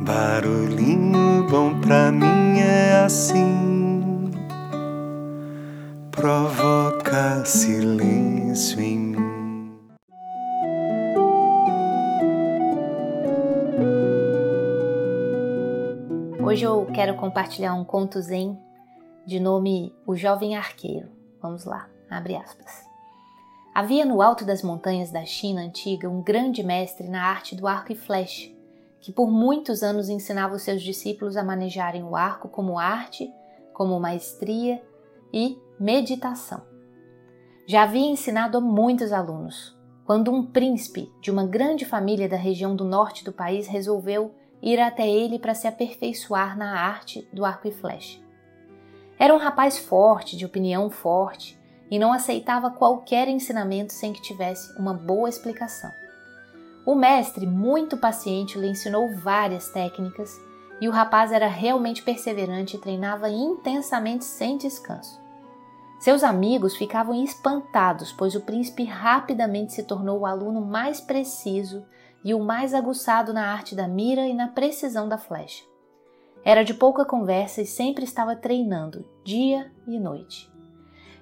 Barulhinho bom pra mim é assim, provoca silêncio em mim. Hoje eu quero compartilhar um conto zen de nome O Jovem Arqueiro. Vamos lá, abre aspas. Havia no alto das montanhas da China antiga um grande mestre na arte do arco e flecha que por muitos anos ensinava os seus discípulos a manejarem o arco como arte, como maestria e meditação. Já havia ensinado a muitos alunos, quando um príncipe de uma grande família da região do norte do país resolveu ir até ele para se aperfeiçoar na arte do arco e flecha. Era um rapaz forte, de opinião forte, e não aceitava qualquer ensinamento sem que tivesse uma boa explicação. O mestre, muito paciente, lhe ensinou várias técnicas e o rapaz era realmente perseverante e treinava intensamente sem descanso. Seus amigos ficavam espantados, pois o príncipe rapidamente se tornou o aluno mais preciso e o mais aguçado na arte da mira e na precisão da flecha. Era de pouca conversa e sempre estava treinando, dia e noite.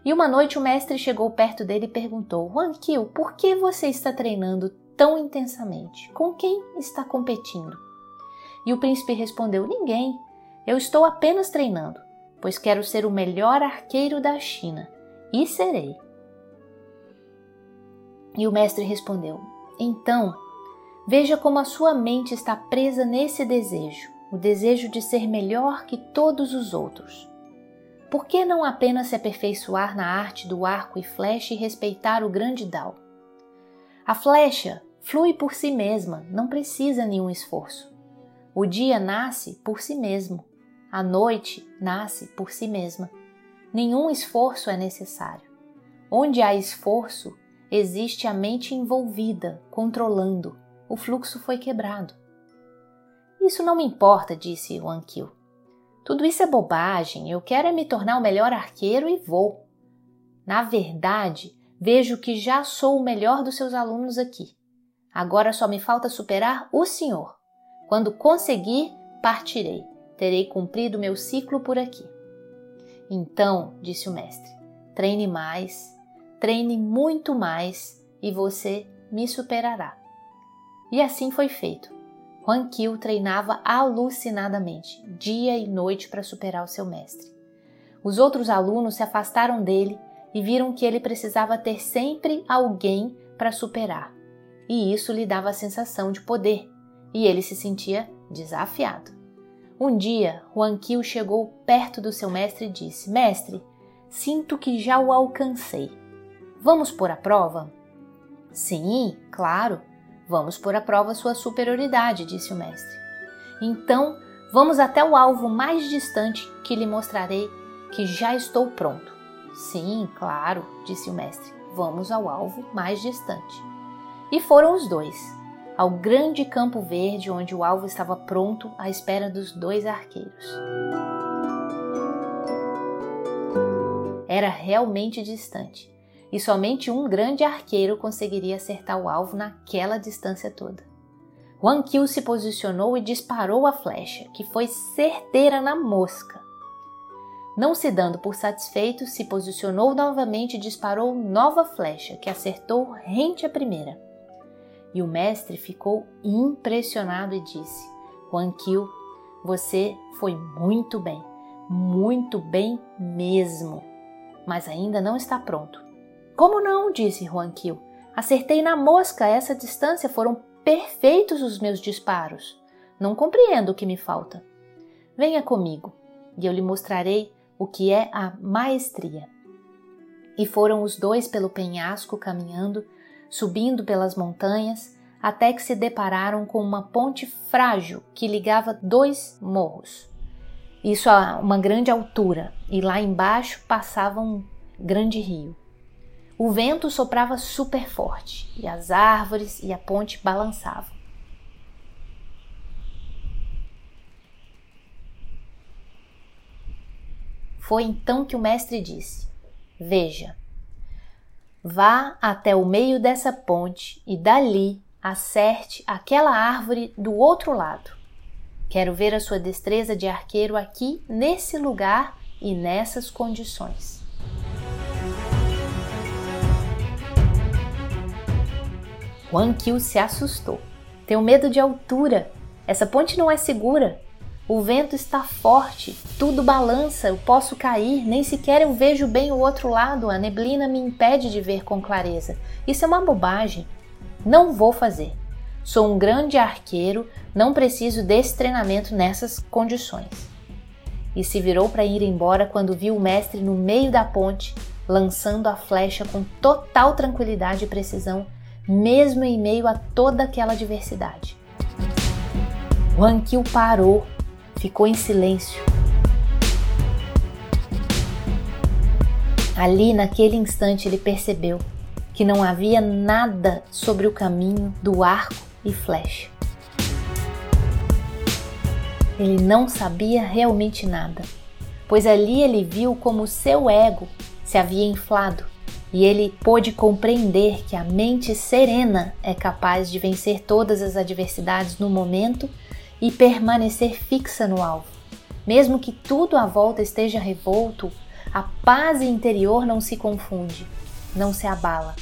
E uma noite o mestre chegou perto dele e perguntou: Juan Kiel, por que você está treinando tão intensamente? Com quem está competindo? E o príncipe respondeu: Ninguém. Eu estou apenas treinando, pois quero ser o melhor arqueiro da China. E serei. E o mestre respondeu: Então, veja como a sua mente está presa nesse desejo, o desejo de ser melhor que todos os outros. Por que não apenas se aperfeiçoar na arte do arco e flecha e respeitar o grande Dao? A flecha flui por si mesma, não precisa nenhum esforço. O dia nasce por si mesmo, a noite nasce por si mesma. Nenhum esforço é necessário. Onde há esforço, existe a mente envolvida, controlando. O fluxo foi quebrado. Isso não me importa, disse Wan Kil. Tudo isso é bobagem. Eu quero é me tornar o melhor arqueiro e vou. Na verdade, vejo que já sou o melhor dos seus alunos aqui. Agora só me falta superar o Senhor. Quando conseguir, partirei. Terei cumprido meu ciclo por aqui. Então, disse o mestre, treine mais, treine muito mais e você me superará. E assim foi feito. Juan Kiu treinava alucinadamente, dia e noite para superar o seu mestre. Os outros alunos se afastaram dele e viram que ele precisava ter sempre alguém para superar e isso lhe dava a sensação de poder, e ele se sentia desafiado. Um dia, Huan Qiu chegou perto do seu mestre e disse: Mestre, sinto que já o alcancei. Vamos pôr a prova? Sim, claro, vamos pôr a prova sua superioridade, disse o mestre. Então, vamos até o alvo mais distante que lhe mostrarei que já estou pronto. Sim, claro, disse o mestre. Vamos ao alvo mais distante. E foram os dois, ao grande campo verde onde o alvo estava pronto à espera dos dois arqueiros. Era realmente distante, e somente um grande arqueiro conseguiria acertar o alvo naquela distância toda. Huan Qiu se posicionou e disparou a flecha, que foi certeira na mosca. Não se dando por satisfeito, se posicionou novamente e disparou nova flecha, que acertou rente à primeira. E o mestre ficou impressionado e disse: Juan você foi muito bem, muito bem mesmo, mas ainda não está pronto. Como não? disse Juan. Acertei na mosca essa distância, foram perfeitos os meus disparos. Não compreendo o que me falta. Venha comigo e eu lhe mostrarei o que é a maestria. E foram os dois pelo penhasco caminhando subindo pelas montanhas, até que se depararam com uma ponte frágil que ligava dois morros. Isso a uma grande altura, e lá embaixo passava um grande rio. O vento soprava super forte e as árvores e a ponte balançavam. Foi então que o mestre disse: Veja, Vá até o meio dessa ponte e dali acerte aquela árvore do outro lado. Quero ver a sua destreza de arqueiro aqui, nesse lugar e nessas condições. Wang Qiu se assustou. Tenho medo de altura. Essa ponte não é segura. O vento está forte, tudo balança, eu posso cair, nem sequer eu vejo bem o outro lado, a neblina me impede de ver com clareza. Isso é uma bobagem. Não vou fazer. Sou um grande arqueiro, não preciso desse treinamento nessas condições. E se virou para ir embora quando viu o mestre no meio da ponte, lançando a flecha com total tranquilidade e precisão, mesmo em meio a toda aquela diversidade. Qiu parou, ficou em silêncio. Ali, naquele instante, ele percebeu que não havia nada sobre o caminho do arco e flecha. Ele não sabia realmente nada, pois ali ele viu como seu ego se havia inflado e ele pôde compreender que a mente serena é capaz de vencer todas as adversidades no momento e permanecer fixa no alvo. Mesmo que tudo à volta esteja revolto, a paz interior não se confunde, não se abala.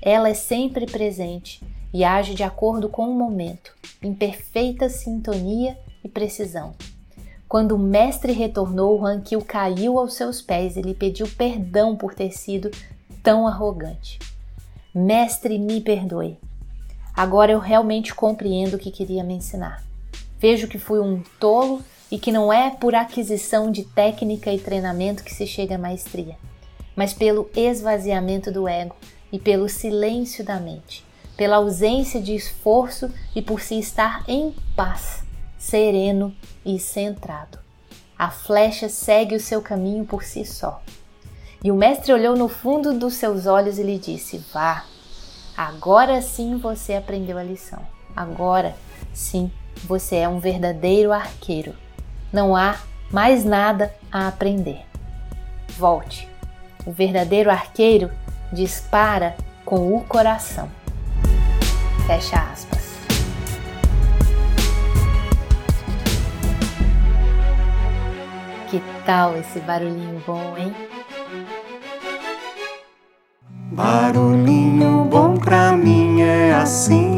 Ela é sempre presente e age de acordo com o momento, em perfeita sintonia e precisão. Quando o mestre retornou, Rankil caiu aos seus pés e lhe pediu perdão por ter sido tão arrogante. Mestre, me perdoe. Agora eu realmente compreendo o que queria me ensinar. Vejo que fui um tolo e que não é por aquisição de técnica e treinamento que se chega à maestria, mas pelo esvaziamento do ego e pelo silêncio da mente, pela ausência de esforço e por se estar em paz, sereno e centrado. A flecha segue o seu caminho por si só. E o mestre olhou no fundo dos seus olhos e lhe disse: Vá, agora sim você aprendeu a lição. Agora sim você é um verdadeiro arqueiro. Não há mais nada a aprender. Volte. O verdadeiro arqueiro dispara com o coração. Fecha aspas. Que tal esse barulhinho bom, hein? Barulhinho bom pra mim é assim.